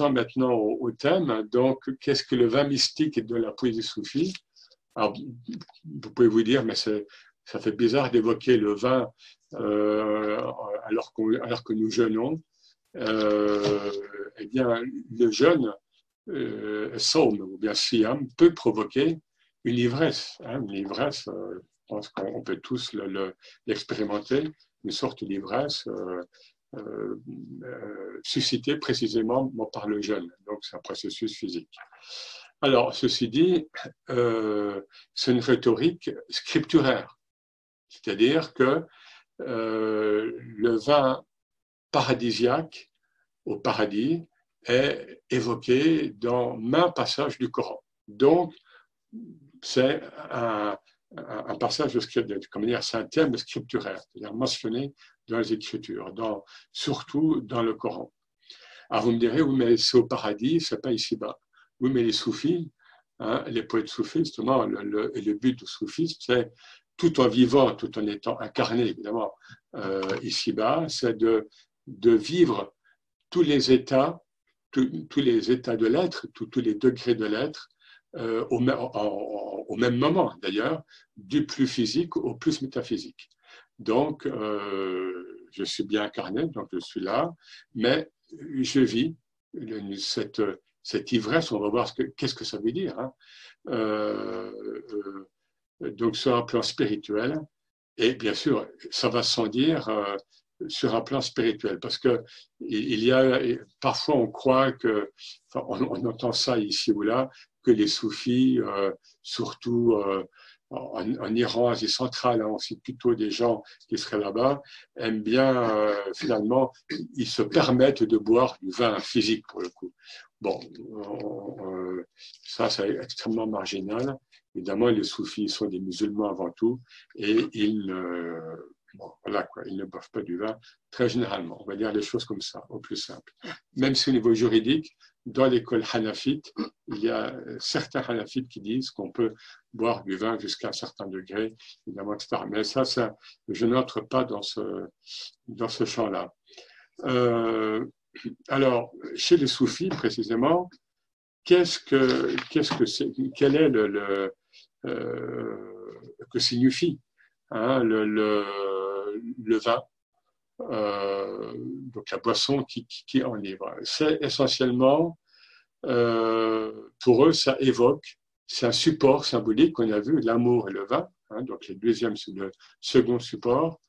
maintenant au, thème. Donc, qu'est-ce que le vin mystique de la poésie soufie Alors, vous pouvez vous dire, mais ça fait bizarre d'évoquer le vin euh, alors, que nous jeûnons. Euh, eh bien, le jeûne, euh, ou bien siam, peut provoquer une ivresse. Hein, une ivresse, euh, je pense qu'on peut tous l'expérimenter, une sorte d'ivresse. Euh, euh, suscité précisément par le jeûne. Donc, c'est un processus physique. Alors, ceci dit, euh, c'est une rhétorique scripturaire, c'est-à-dire que le vin paradisiaque au paradis est évoqué dans main passage du Coran. Donc, c'est un, un, passage de, comme dire, c'est un thème scripturaire, c'est-à-dire mentionné dans les Écritures, dans, surtout dans le Coran. Alors vous me direz, oui, mais c'est au paradis, c'est pas ici-bas. Oui, mais les soufis, hein, les poètes soufis, justement, le, but du soufisme, c'est tout en vivant, tout en étant incarné, évidemment, euh, ici-bas, c'est de, de vivre tous les états, tous les états de l'être, tous les degrés de l'être, euh, au, même moment d'ailleurs, du plus physique au plus métaphysique. Donc, euh, je suis bien incarné, donc je suis là, mais je vis cette, cette ivresse, on va voir qu'est-ce que ça veut dire. Hein. Euh, donc, sur un plan spirituel, et bien sûr, ça va sans dire sur un plan spirituel, parce que il y a parfois on croit que, on, entend ça ici ou là, que les soufis, euh, surtout euh, en, Iran, Asie centrale, hein, c'est plutôt des gens qui seraient là-bas, aiment bien, euh, finalement, ils se permettent de boire du vin physique pour le coup. Bon, ça, c'est extrêmement marginal. Évidemment, les soufis sont des musulmans avant tout et ils, voilà quoi, ils ne boivent pas du vin très généralement. On va dire les choses comme ça, au plus simple. Même si au niveau juridique, dans l'école hanafite, il y a certains hanafites qui disent qu'on peut boire du vin jusqu'à un certain degré, évidemment, etc. Mais ça, ça je n'entre pas dans ce, dans ce champ-là. Euh, alors, chez les soufis, précisément, qu'est-ce que, qu'est-ce que quel est le, euh, que signifie hein, le, vin euh, donc la boisson qui, qui, en livre? C'est essentiellement, euh, pour eux, ça évoque, c'est un support symbolique qu'on a vu, l'amour et le vin, hein, donc le deuxième, le second support,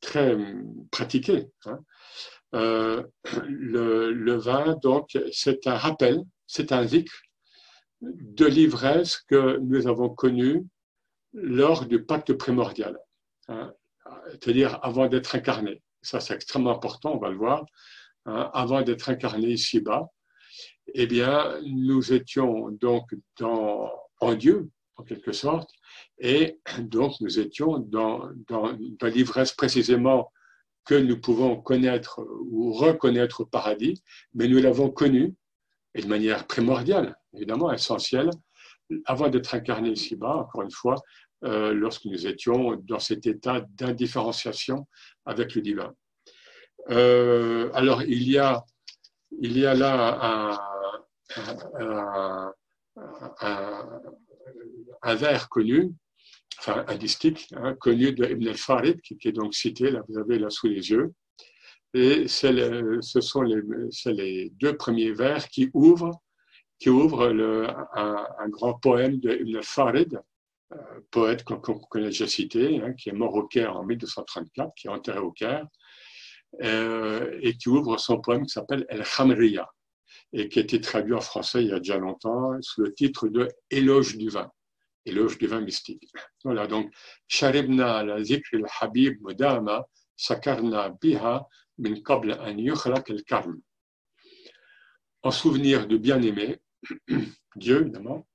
très hum, pratiqué. Hein. Euh, le, vin, donc, c'est un rappel, c'est un zikr de l'ivresse que nous avons connue lors du pacte primordial, hein, c'est-à-dire avant d'être incarné ça c'est extrêmement important, on va le voir, avant d'être incarné ici-bas, eh bien, nous étions donc dans, en Dieu, en quelque sorte, et donc nous étions dans, dans, l'ivresse précisément que nous pouvons connaître ou reconnaître au paradis, mais nous l'avons connu, et de manière primordiale, évidemment, essentielle, avant d'être incarné ici-bas, encore une fois, euh, lorsque nous étions dans cet état d'indifférenciation avec le divin. Euh, alors, il y, a, il y a là un, un, vers connu, enfin un distique hein, connu de Ibn al-Farid, qui, est donc cité, là vous avez là sous les yeux. Et ce sont les, deux premiers vers qui ouvrent, qui ouvrent le, un, grand poème de Ibn al-Farid, poète qu'on connaît déjà cité, hein, qui est mort au Caire en 1234, qui est enterré au Caire, euh, et qui ouvre son poème qui s'appelle El Khamriya, et qui a été traduit en français il y a déjà longtemps sous le titre de Éloge du vin, Éloge du vin mystique. Voilà, donc, Sharibna al-habib mudama, sakarna biha min an yukhlaq al-karm. En souvenir du bien-aimé, Dieu évidemment,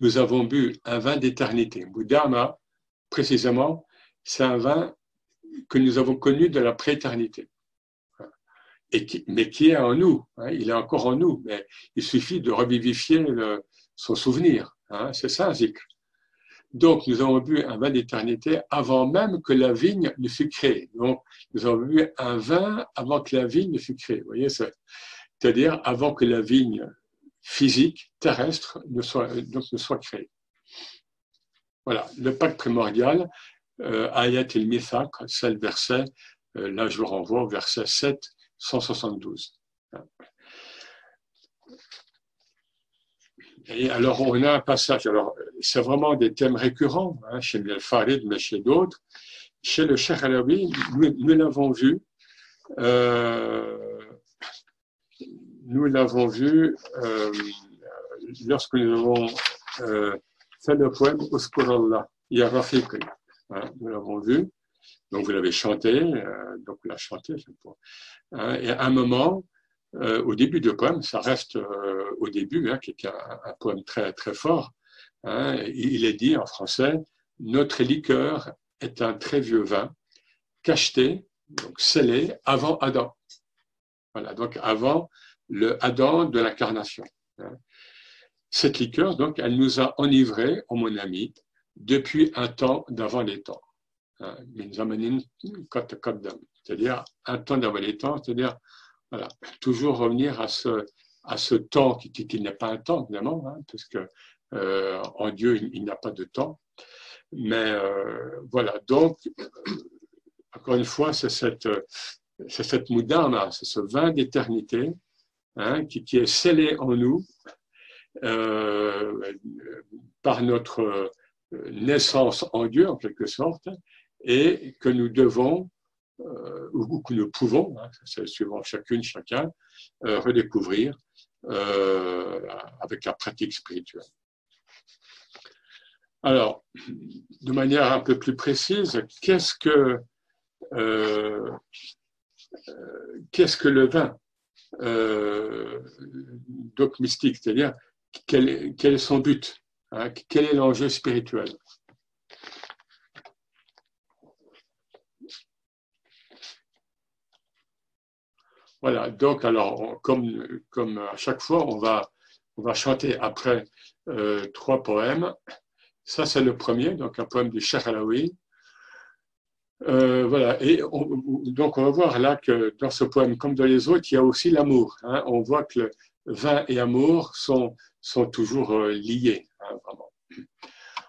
nous avons bu un vin d'éternité. Boudama, précisément, c'est un vin que nous avons connu de la prééternité. Mais qui est en nous, hein, il est encore en nous, mais il suffit de revivifier son souvenir. Hein, c'est ça, Zikr. Donc, nous avons bu un vin d'éternité avant même que la vigne ne fût créée. Donc, nous avons bu un vin avant que la vigne ne fût créée. Vous voyez, c'est-à-dire avant que la vigne physique, terrestre, ne soit, créée. Voilà, le pacte primordial, euh, Ayat el Mithaq, c'est le verset, euh, là je vous renvoie au verset 7, 172. Et alors, on a un passage, alors, c'est vraiment des thèmes récurrents, hein, chez le Farid, mais chez d'autres. Chez le Cheikh Alaoui, nous, l'avons vu, euh, nous l'avons vu euh, lorsque nous avons euh, fait le poème Uskurallah, Ya hein, nous l'avons vu, donc vous l'avez chanté, euh, donc vous l'avez chanté, hein, et à un moment, euh, au début du poème, ça reste euh, au début, hein, qui est un, poème très, très fort. Hein, il est dit en français Notre liqueur est un très vieux vin, cacheté, donc scellé, avant Adam. Voilà, donc avant le Adam de l'incarnation. Hein. Cette liqueur, donc, elle nous a enivrés, oh mon ami, depuis un temps d'avant les temps. C'est-à-dire un temps d'avant les temps, c'est-à-dire. Toujours revenir à ce, à temps qui, n'est pas un temps, évidemment, hein, parce que euh, en Dieu, il, n'y a pas de temps. Mais euh, voilà, donc, encore une fois, c'est cette, c'est c'est ce vin d'éternité hein, qui, est scellé en nous euh, par notre naissance en Dieu, en quelque sorte, et que nous devons euh, ou que nous pouvons, hein, c'est suivant chacune, chacun, euh, redécouvrir euh, avec la pratique spirituelle. Alors, de manière un peu plus précise, qu'est-ce que, qu'est-ce que le vin donc mystique, c'est-à-dire quel, quel, est son but, hein, quel est l'enjeu spirituel? Voilà, donc alors, comme, comme à chaque fois, on va, on va chanter après euh, trois poèmes. Ça, c'est le premier, donc un poème du Cheikh Alaoui. Euh, voilà, et donc on va voir là que dans ce poème, comme dans les autres, il y a aussi l'amour. Hein. On voit que le vin et amour sont, sont toujours euh, liés, hein, vraiment.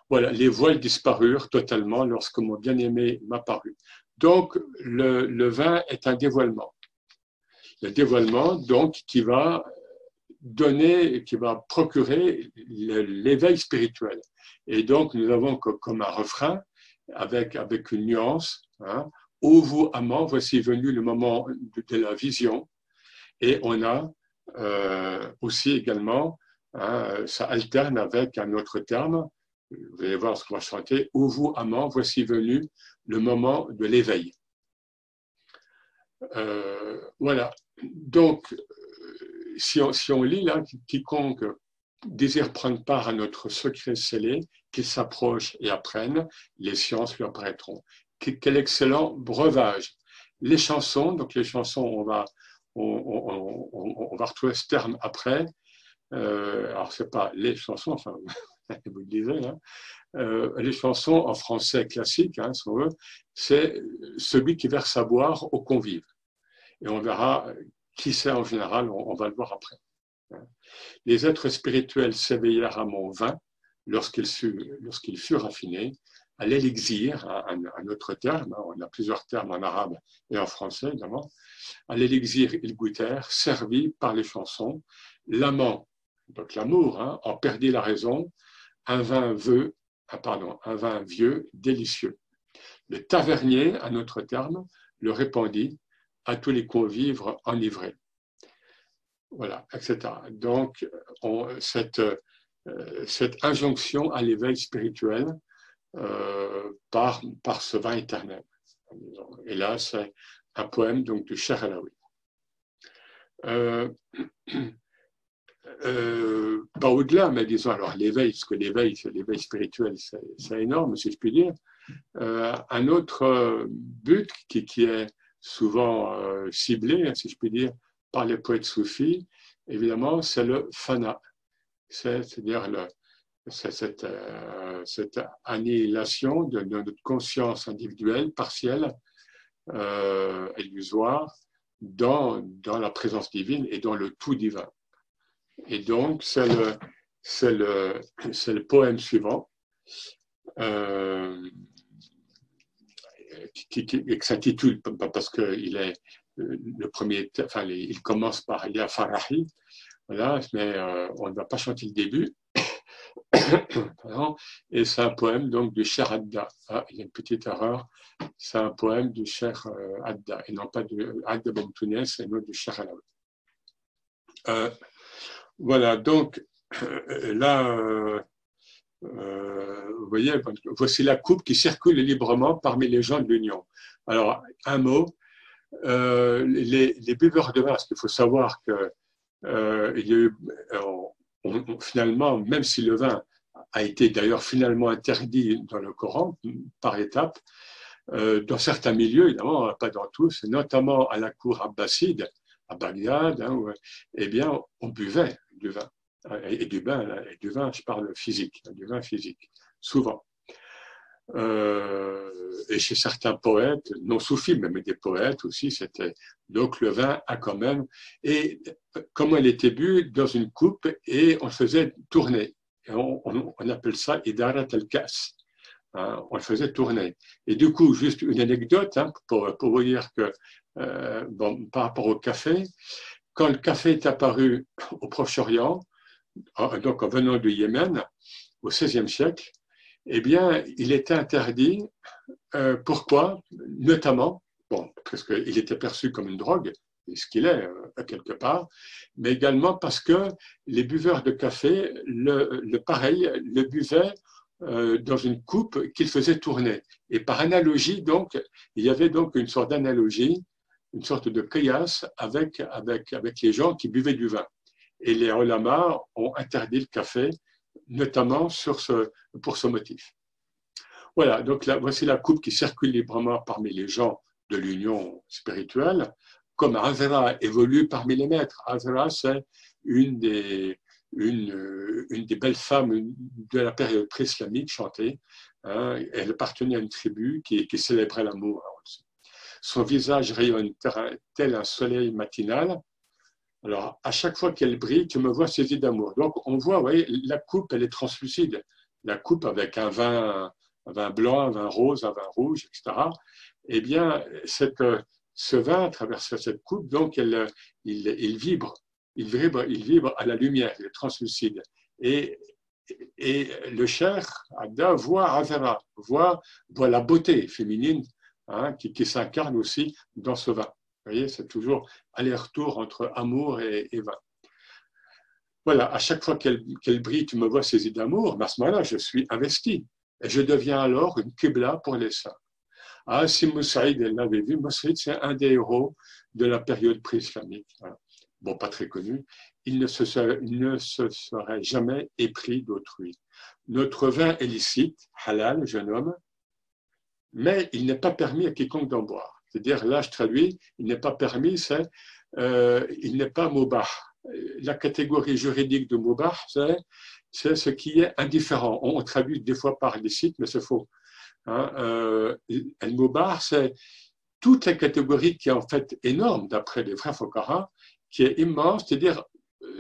Voilà, les voiles disparurent totalement lorsque mon bien-aimé m'apparut. Donc, le, le vin est un dévoilement le dévoilement, donc, qui va donner, qui va procurer l'éveil spirituel. Et donc, nous avons comme un refrain, avec, avec une nuance, hein, Ô vous amants, voici venu le moment de, la vision. Et on a euh, aussi également, hein, ça alterne avec un autre terme, vous allez voir ce qu'on va chanter, Ô vous amants, voici venu le moment de l'éveil. Euh, voilà. Donc, euh, si on, si on, lit là, quiconque désire prendre part à notre secret scellé, qu'il s'approche et apprenne, les sciences lui apparaîtront. Quel excellent breuvage. Les chansons, donc les chansons, on va, on, on, va retrouver ce terme après. Euh, alors, c'est pas les chansons, enfin, vous le disiez, hein. euh, les chansons en français classique, hein, c'est celui qui verse à boire aux convives et on verra qui c'est en général, on, va le voir après. Les êtres spirituels s'éveillèrent à mon vin lorsqu'ils furent raffinés, à l'élixir, un, autre terme, hein, on a plusieurs termes en arabe et en français évidemment, à l'élixir ils goûtèrent, servis par les chansons, l'amant, donc l'amour, hein, en perdit la raison, un vin vieux, ah, un vin vieux, délicieux. Le tavernier, un autre terme, le répandit, à tous les convives enivrés. Voilà, etc. Donc, cette, euh, cette, injonction à l'éveil spirituel euh, par, par ce vin éternel. Et là, c'est un poème donc, de Cher Alaoui. Euh, pas au-delà, mais disons alors l'éveil, parce que l'éveil, l'éveil spirituel, c'est énorme, si je puis dire. un autre but qui, qui est souvent euh, ciblé, hein, si je puis dire, par les poètes soufis, évidemment, c'est le fana, c'est-à-dire cette, euh, cette, annihilation de, notre conscience individuelle, partielle, euh, illusoire, dans, dans la présence divine et dans le tout divin. Et donc, c'est le, le, le poème suivant, s'intitule, parce qu'il est le premier, enfin, il commence par Ya Farahi, voilà, mais euh, on ne va pas chanter le début. Et c'est un poème donc du Cher Adda. Ah, il y a une petite erreur. C'est un poème du Cher euh, Adda et non pas de Adda Tounes et non du Cher Alaoui. Euh, voilà, donc là, vous voyez, voici la coupe qui circule librement parmi les gens de l'Union. Alors, un mot, les, les, buveurs de vin, parce qu'il faut savoir que il y a finalement, même si le vin a été d'ailleurs finalement interdit dans le Coran par étapes, euh, dans certains milieux, évidemment, pas dans tous, notamment à la cour abbasside, à Bagdad, hein, eh bien, on buvait du vin. Et, du vin, et du vin, je parle physique, du vin physique, souvent. Euh, et chez certains poètes, non soufis, mais des poètes aussi, c'était donc le vin a quand même. Et comment elle était bu dans une coupe et on faisait tourner. on, on, appelle ça idarat al-kas. Hein, on le faisait tourner. Et du coup, juste une anecdote hein, pour, pour, vous dire que euh, bon, par rapport au café, quand le café est apparu au Proche-Orient, donc en venant du Yémen, au XVIe siècle, eh bien, il était interdit. Euh, pourquoi? Notamment, bon, parce qu'il était perçu comme une drogue, ce qu'il est euh, quelque part, mais également parce que les buveurs de café, le, pareil, le buvaient euh, dans une coupe qu'il faisait tourner. Et par analogie, donc, il y avait donc une sorte d'analogie, une sorte de chaos avec, avec, avec les gens qui buvaient du vin. Et les olamas ont interdit le café notamment pour ce motif. Voilà, donc voici la coupe qui circule librement parmi les gens de l'union spirituelle, comme Azra évolue parmi les maîtres. Azra, c'est une des, belles femmes de la période pré-islamique chantée. Hein. elle appartenait à une tribu qui, qui célébrait l'amour. Son visage rayonne tel un soleil matinal alors, à chaque fois qu'elle brille, tu me vois saisie d'amour. Donc, on voit, vous voyez, la coupe, elle est translucide. La coupe avec un vin, un vin blanc, un vin rose, un vin rouge, etc. Eh bien, ce vin, à travers cette coupe, donc, il, vibre. Il vibre, il vibre à la lumière, il est translucide. Et, le cher, Ada, voit Azara, voit, la beauté féminine hein, qui s'incarne aussi dans ce vin. Vous voyez, c'est toujours aller-retour entre amour et, vin. Voilà, à chaque fois qu'elle brille, tu me vois saisie d'amour, à ce moment-là, je suis investi. Et je deviens alors une Qibla pour les saints. Ah, si Moussaïd l'avait vu, Moussaïd, c'est un des héros de la période pré-islamique. Bon, pas très connu. Il ne se serait, ne se serait jamais épris d'autrui. Notre vin est licite, halal, jeune homme, mais il n'est pas permis à quiconque d'en boire. C'est-à-dire, là, je traduis, il n'est pas permis, c'est, euh, il n'est pas mobah. La catégorie juridique de mobah, c'est, c'est ce qui est indifférent. On, traduit des fois par licite, mais c'est faux. Hein, euh, c'est toute la catégorie qui est en fait énorme, d'après les frères Fokara, qui est immense, c'est-à-dire,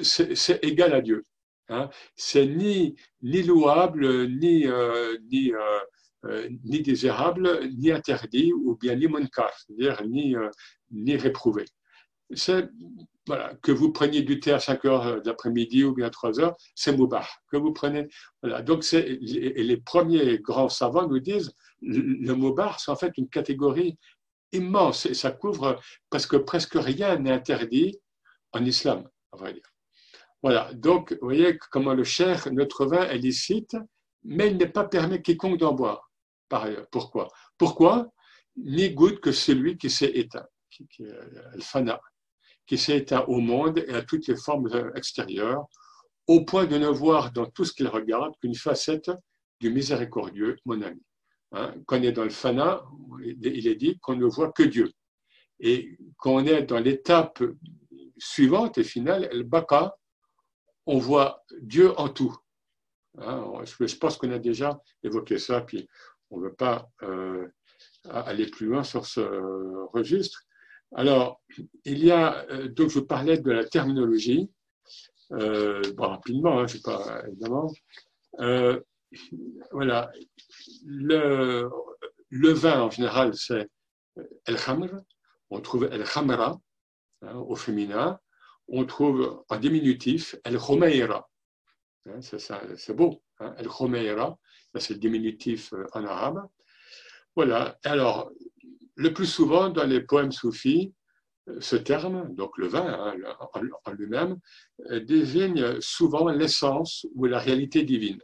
c'est, égal à Dieu. Hein. C'est ni, ni louable, ni, euh, ni euh, ni désirable, ni interdit, ou bien ni c'est-à-dire ni, euh, ni réprouvé. C'est, que vous preniez du thé à 5 heures d'après-midi ou bien à 3 heures, c'est moubah. Que vous prenez, voilà. Donc, c'est, et les premiers grands savants nous disent, le moubah, c'est en fait une catégorie immense et ça couvre parce que presque rien n'est interdit en islam. Voilà, donc vous voyez comment le cher, notre vin est licite, mais il n'est pas permis quiconque d'en boire par ailleurs. Pourquoi? Pourquoi? Ni goûte que celui qui s'est éteint, qui, qui, le fana, qui s'est éteint au monde et à toutes les formes extérieures, au point de ne voir dans tout ce qu'il regarde qu'une facette du miséricordieux, mon ami. Hein, quand on est dans le fana, il est dit qu'on ne voit que Dieu. Et quand on est dans l'étape suivante et finale, le baka, on voit Dieu en tout. Hein, je pense qu'on a déjà évoqué ça, puis on ne veut pas euh, aller plus loin sur ce registre, Alors, il y a, euh, donc je parlais de la terminologie, euh, bon, rapidement, hein, je sais pas, évidemment. Euh, voilà, le, le, vin en général, c'est el khamr, on trouve el khamra hein, au féminin, on trouve en diminutif el khomeira, hein, c'est beau, hein, el khomeira, c'est le diminutif euh, en arabe. Voilà, alors le plus souvent dans les poèmes soufis, ce terme, donc le vin hein, en lui-même, euh, désigne souvent l'essence ou la réalité divine.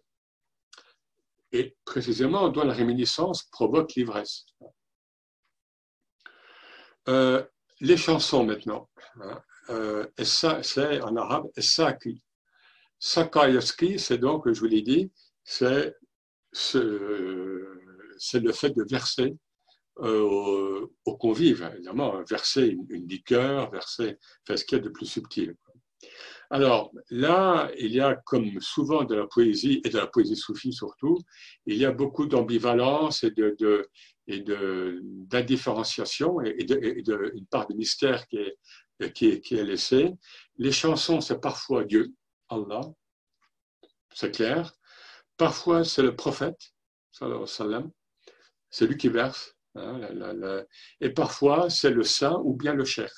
Et précisément, dont la réminiscence provoque l'ivresse. Euh, les chansons maintenant. Hein, euh, c'est en arabe Essaki. Sakayaski, c'est donc, je vous l'ai dit, c'est le fait de verser euh, aux, convives, évidemment, verser une, liqueur, verser ce qu'il y a de plus subtil. Alors là, il y a, comme souvent de la poésie, et de la poésie soufie surtout, il y a beaucoup d'ambivalence et de, d'indifférenciation et, de, une part de mystère qui est, qui est laissée. Les chansons, c'est parfois Dieu, Allah, c'est clair. Parfois, c'est le prophète, c'est lui qui verse. Hein, et parfois, c'est le saint ou bien le cher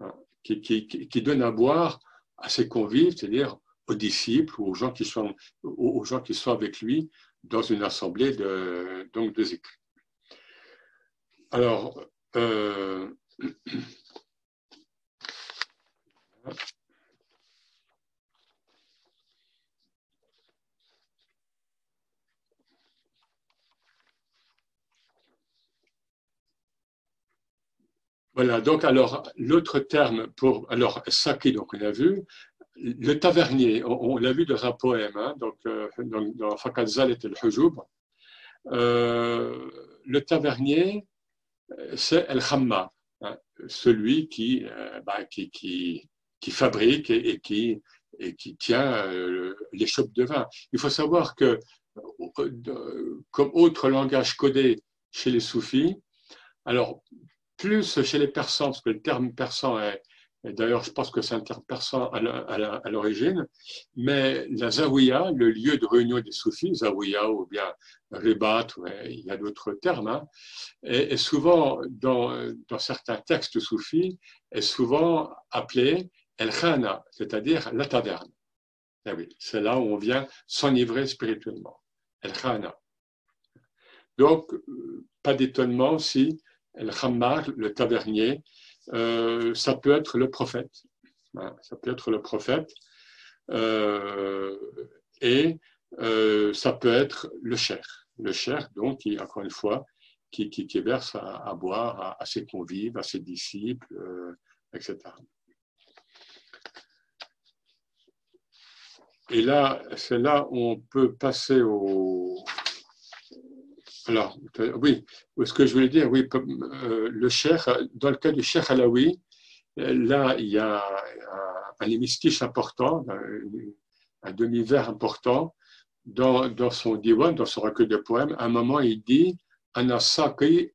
hein, qui, donne à boire à ses convives, c'est-à-dire aux disciples ou aux gens qui sont, aux gens qui sont avec lui dans une assemblée de, donc de zikr. Alors, euh, Voilà, donc alors l'autre terme pour alors saki, donc on a vu le tavernier, on, l'a vu dans un poème, hein, donc euh, dans, dans Fakazal et le Hujub. Euh, le tavernier, c'est El Hamma, hein, celui qui, euh, bah, qui, qui, qui, fabrique et, qui, et qui tient les chopes de vin. Il faut savoir que, comme autre langage codé chez les soufis, alors plus chez les persans, parce que le terme persan est, d'ailleurs, je pense que c'est un terme persan à l'origine, mais la zawiya, le lieu de réunion des soufis, zawiya ou bien ribat, il y a d'autres termes, hein, est, souvent, dans, certains textes soufis, est souvent appelé el khana, c'est-à-dire la taverne. Eh oui, c'est là où on vient s'enivrer spirituellement. El khana. Donc, euh, pas d'étonnement si le Khammar, le tavernier, euh, ça peut être le prophète. ça peut être le prophète. Euh, et euh, ça peut être le cher. Le cher, donc, qui, encore une fois, qui, qui, verse à, boire à, ses convives, à ses disciples, etc. Et là, c'est là où on peut passer au, alors, oui, ce que je voulais dire, oui, euh, le cher, dans le cas du cher Alaoui, là, il y a un, hémistiche important, un, demi-vers important, dans, dans, son diwan, dans son recueil de poèmes. À un moment, il dit Ana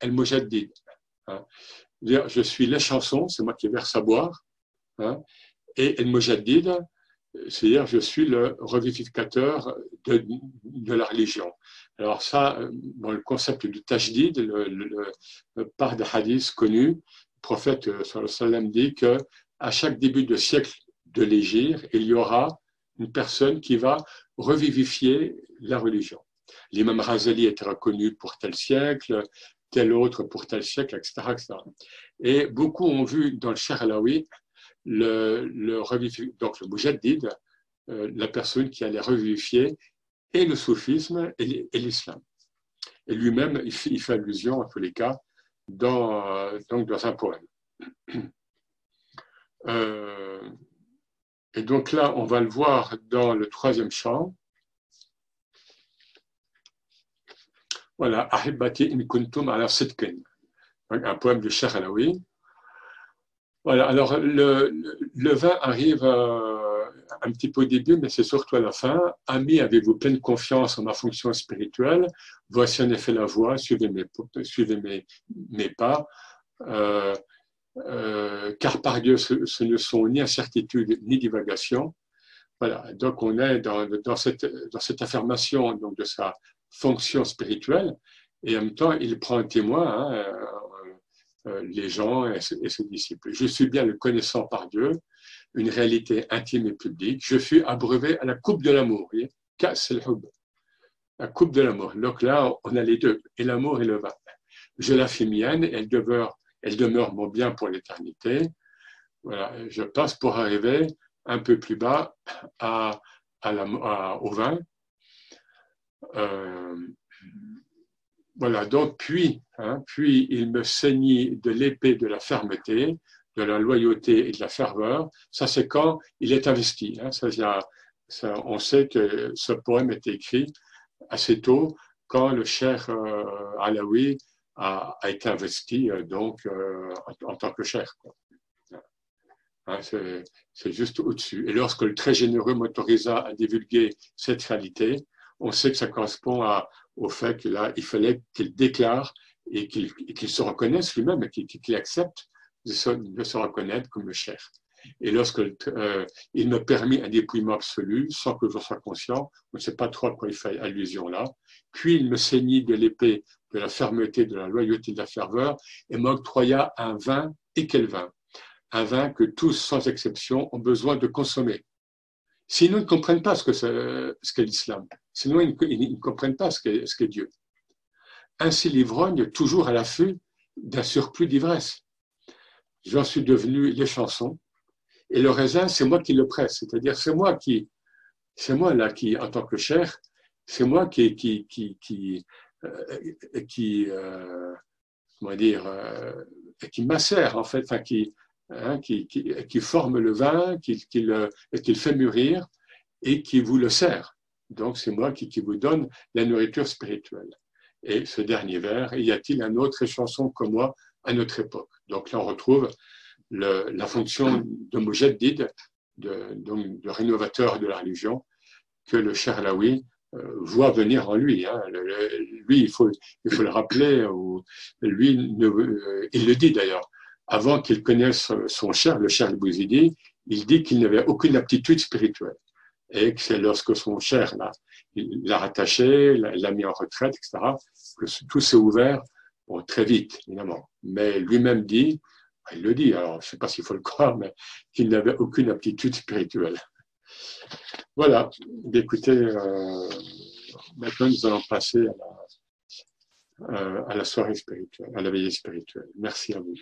el mujaddid. Hein. Je suis les chansons, c'est moi qui verse à boire. Hein, et el mujaddid, c'est-à-dire je suis le revivificateur de, de la religion. Alors ça, dans le concept du tajdid, le, le, part de hadith connu, le prophète euh, dit que à chaque début de siècle de l'Égir, il y aura une personne qui va revivifier la religion. L'imam Razali était reconnu pour tel siècle, tel autre pour tel siècle, etc. Et beaucoup ont vu dans le Cher Alaoui le, le, donc le Mujaddid, euh, la personne qui allait revivifier et le soufisme et l'islam. Et lui-même, il, fait allusion, en tous les cas, dans, donc dans un poème. Euh, et donc là, on va le voir dans le troisième chant. Voilà, Ahibati in kuntum ala un poème de Cheikh Alaoui. Voilà, alors le, le, vin arrive un petit peu au début, mais c'est surtout à la fin. Amis, avez-vous pleine confiance en ma fonction spirituelle? Voici en effet la voie, suivez mes, pas. Euh, euh, car par Dieu, ce, ne sont ni incertitudes ni divagations. Voilà, donc on est dans, cette, dans cette affirmation de sa fonction spirituelle, et en même temps, il prend un témoin, hein, euh, les gens et, ses disciples. Je suis bien le connaissant par Dieu, une réalité intime et publique. Je suis abreuvé à la coupe de l'amour. La coupe de l'amour. Donc là, on a les deux, et l'amour et le vin. Je la fais mienne, elle demeure, elle demeure mon bien pour l'éternité. Voilà, je passe pour arriver un peu plus bas à au vin. Euh, voilà, donc puis, hein, puis il me saignit de l'épée de la fermeté, de la loyauté et de la ferveur. Ça, c'est quand il est investi. Hein. Ça, on sait que ce poème est écrit assez tôt, quand le cher euh, Alaoui a, été investi euh, donc euh, en, tant que cher. Hein, c'est juste au-dessus. Et lorsque le très généreux m'autorisa à divulguer cette réalité, on sait que ça correspond au fait que là, il fallait qu'il déclare et qu'il se reconnaisse lui-même et qu'il accepte de se, reconnaître comme le cher. Et lorsque euh, il me permit un dépouillement absolu, sans que je sois conscient, on ne sait pas trop à quoi il fait allusion là, puis il me saignit de l'épée de la fermeté, de la loyauté, de la ferveur, et m'octroya un vin, et quel vin? Un vin que tous, sans exception, ont besoin de consommer. Sinon, ils ne comprennent pas ce qu'est l'islam. Sinon, ils, ne comprennent pas ce qu'est Dieu. Ainsi, l'ivrogne, toujours à l'affût d'un surplus d'ivresse. J'en suis devenu les chansons, et le raisin, c'est moi qui le presse. C'est-à-dire, c'est moi qui, c'est moi là qui, en tant que cher, c'est moi qui, qui, qui, qui, euh, euh, comment dire, euh, qui macère en fait, qui, hein, qui, qui, qui, forme le vin, qui, qui, le, qui le fait mûrir et qui vous le sert. Donc c'est moi qui, qui vous donne la nourriture spirituelle. Et ce dernier vers, y a-t-il un autre chanson comme moi à notre époque? Donc là on retrouve la fonction de mujaddid, de, donc de rénovateur de la religion, que le Charlaoui euh, voit venir en lui. Hein. lui, il faut, il faut le rappeler, ou, lui, euh, il le dit d'ailleurs, avant qu'il connaisse son cher, le cher Bouzidi, il dit qu'il n'avait aucune aptitude spirituelle. Et que c'est lorsque son cher l'a rattaché, l'a mis en retraite, etc., que tout s'est ouvert très vite, évidemment. Mais lui-même dit, il le dit, alors je ne sais pas s'il faut le croire, mais qu'il n'avait aucune aptitude spirituelle. Voilà, écoutez, euh, maintenant nous allons passer euh, à la soirée spirituelle, à la veillée spirituelle. Merci à vous.